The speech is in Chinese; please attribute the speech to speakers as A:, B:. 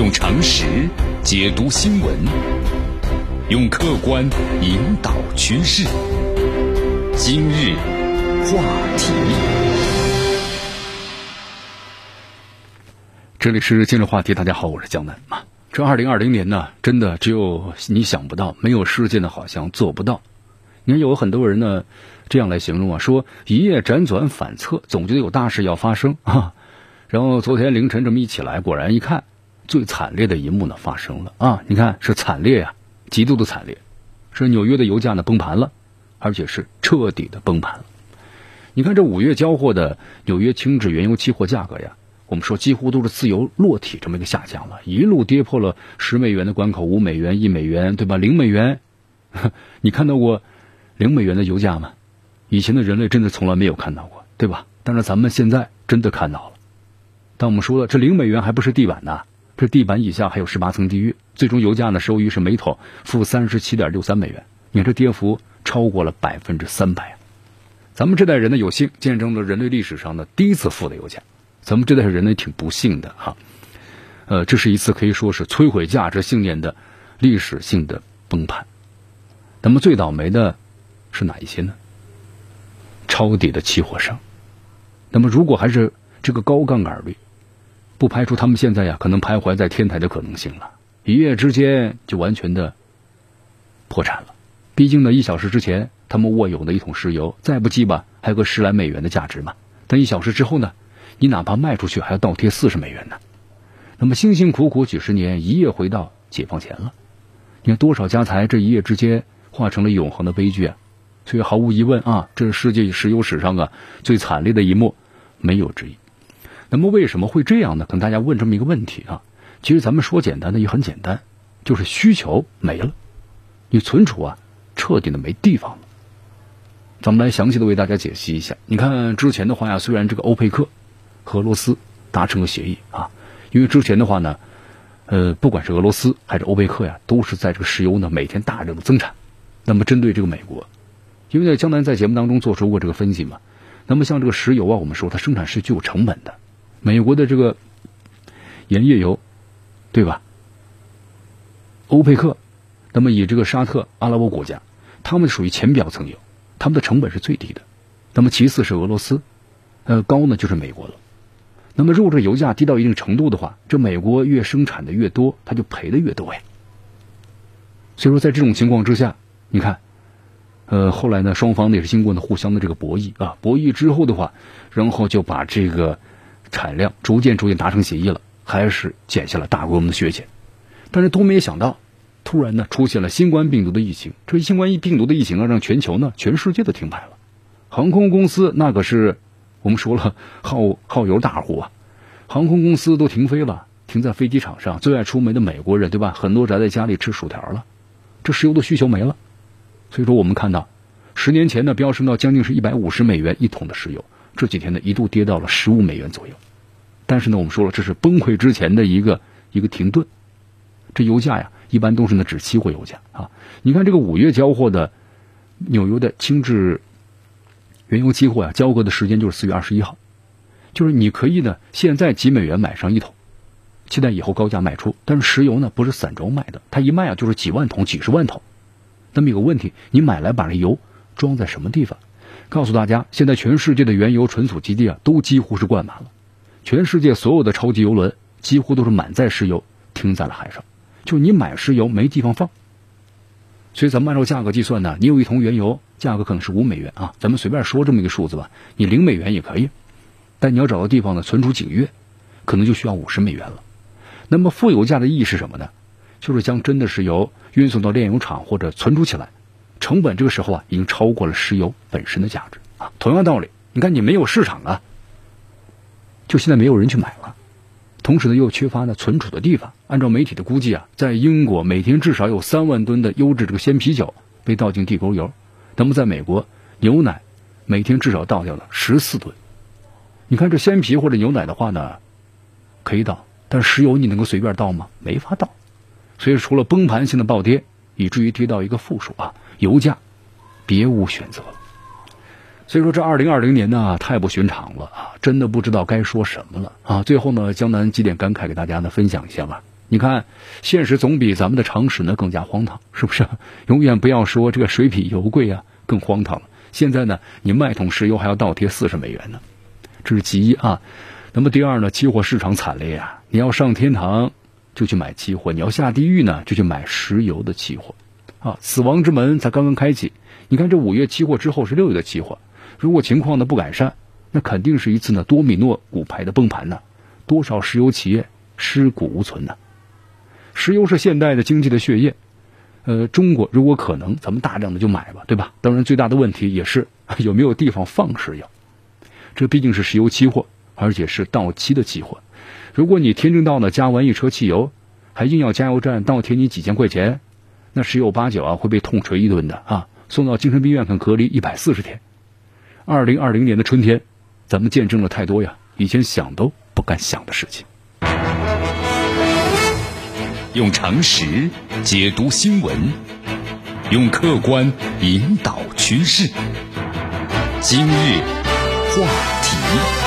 A: 用常识解读新闻，用客观引导趋势。今日话题，
B: 这里是今日话题。大家好，我是江南啊。这二零二零年呢，真的只有你想不到，没有事件的好像做不到。你看，有很多人呢这样来形容啊，说一夜辗转反侧，总觉得有大事要发生啊。然后昨天凌晨这么一起来，果然一看。最惨烈的一幕呢发生了啊！你看是惨烈呀，极度的惨烈，是纽约的油价呢崩盘了，而且是彻底的崩盘了。你看这五月交货的纽约轻质原油期货价格呀，我们说几乎都是自由落体这么一个下降了，一路跌破了十美元的关口，五美元、一美元，对吧？零美元，你看到过零美元的油价吗？以前的人类真的从来没有看到过，对吧？但是咱们现在真的看到了。但我们说了，这零美元还不是地板呢。这地板以下还有十八层地狱，最终油价呢收于是每桶负三十七点六三美元，你看这跌幅超过了百分之三百。咱们这代人呢有幸见证了人类历史上的第一次负的油价，咱们这代人呢挺不幸的哈。呃，这是一次可以说是摧毁价值信念的历史性的崩盘。那么最倒霉的是哪一些呢？抄底的期货商。那么如果还是这个高杠杆率。不排除他们现在呀可能徘徊在天台的可能性了，一夜之间就完全的破产了。毕竟呢，一小时之前他们握有的一桶石油，再不济吧还有个十来美元的价值嘛。但一小时之后呢，你哪怕卖出去还要倒贴四十美元呢。那么辛辛苦苦几十年，一夜回到解放前了。你看多少家财这一夜之间化成了永恒的悲剧啊！所以毫无疑问啊，这是世界石油史上啊最惨烈的一幕，没有之一。那么为什么会这样呢？可能大家问这么一个问题啊。其实咱们说简单的也很简单，就是需求没了，你存储啊彻底的没地方了。咱们来详细的为大家解析一下。你看之前的话呀，虽然这个欧佩克和俄罗斯达成了协议啊，因为之前的话呢，呃，不管是俄罗斯还是欧佩克呀，都是在这个石油呢每天大量的增产。那么针对这个美国，因为呢江南在节目当中做出过这个分析嘛，那么像这个石油啊，我们说它生产是具有成本的。美国的这个盐页油，对吧？欧佩克，那么以这个沙特、阿拉伯国家，他们属于浅表层油，他们的成本是最低的。那么其次是俄罗斯，呃，高呢就是美国了。那么如果这油价低到一定程度的话，这美国越生产的越多，它就赔的越多呀。所以说，在这种情况之下，你看，呃，后来呢，双方呢也是经过呢互相的这个博弈啊，博弈之后的话，然后就把这个。产量逐渐逐渐达成协议了，还是减下了大规模的削减，但是都没想到，突然呢出现了新冠病毒的疫情。这新冠病毒的疫情啊，让全球呢全世界都停牌了。航空公司那可是我们说了耗耗油大户啊，航空公司都停飞了，停在飞机场上。最爱出门的美国人对吧？很多宅在家里吃薯条了，这石油的需求没了。所以说我们看到，十年前呢飙升到将近是一百五十美元一桶的石油。这几天呢，一度跌到了十五美元左右，但是呢，我们说了，这是崩溃之前的一个一个停顿。这油价呀，一般都是呢指期货油价啊。你看这个五月交货的纽约的轻质原油期货呀，交割的时间就是四月二十一号，就是你可以呢现在几美元买上一桶，期待以后高价卖出。但是石油呢不是散装卖的，它一卖啊就是几万桶、几十万桶。那么有个问题，你买来把这油装在什么地方？告诉大家，现在全世界的原油存储基地啊，都几乎是灌满了。全世界所有的超级油轮几乎都是满载石油停在了海上，就你买石油没地方放。所以咱们按照价格计算呢，你有一桶原油，价格可能是五美元啊，咱们随便说这么一个数字吧，你零美元也可以。但你要找个地方呢，存储几个月，可能就需要五十美元了。那么负油价的意义是什么呢？就是将真的石油运送到炼油厂或者存储起来。成本这个时候啊，已经超过了石油本身的价值啊。同样道理，你看你没有市场啊，就现在没有人去买了。同时呢，又缺乏呢存储的地方。按照媒体的估计啊，在英国每天至少有三万吨的优质这个鲜啤酒被倒进地沟油。那么在美国，牛奶每天至少倒掉了十四吨。你看这鲜啤或者牛奶的话呢，可以倒，但石油你能够随便倒吗？没法倒。所以除了崩盘性的暴跌，以至于跌到一个负数啊。油价，别无选择。所以说，这二零二零年呢，太不寻常了啊！真的不知道该说什么了啊！最后呢，江南几点感慨给大家呢分享一下吧。你看，现实总比咱们的常识呢更加荒唐，是不是？永远不要说这个水比油贵啊，更荒唐了。现在呢，你卖桶石油还要倒贴四十美元呢，这是其一啊。那么第二呢，期货市场惨烈啊！你要上天堂就去买期货，你要下地狱呢就去买石油的期货，啊，死亡之门才刚刚开启。你看这五月期货之后是六月的期货，如果情况呢不改善，那肯定是一次呢多米诺骨牌的崩盘呢，多少石油企业尸骨无存呢？石油是现代的经济的血液，呃，中国如果可能，咱们大量的就买吧，对吧？当然，最大的问题也是 有没有地方放石油。这毕竟是石油期货，而且是到期的期货。如果你天正道呢加完一车汽油，还硬要加油站倒贴你几千块钱，那十有八九啊会被痛锤一顿的啊，送到精神病院肯隔离一百四十天。二零二零年的春天，咱们见证了太多呀，以前想都不敢想的事情。
A: 用常识解读新闻，用客观引导趋势。今日话题。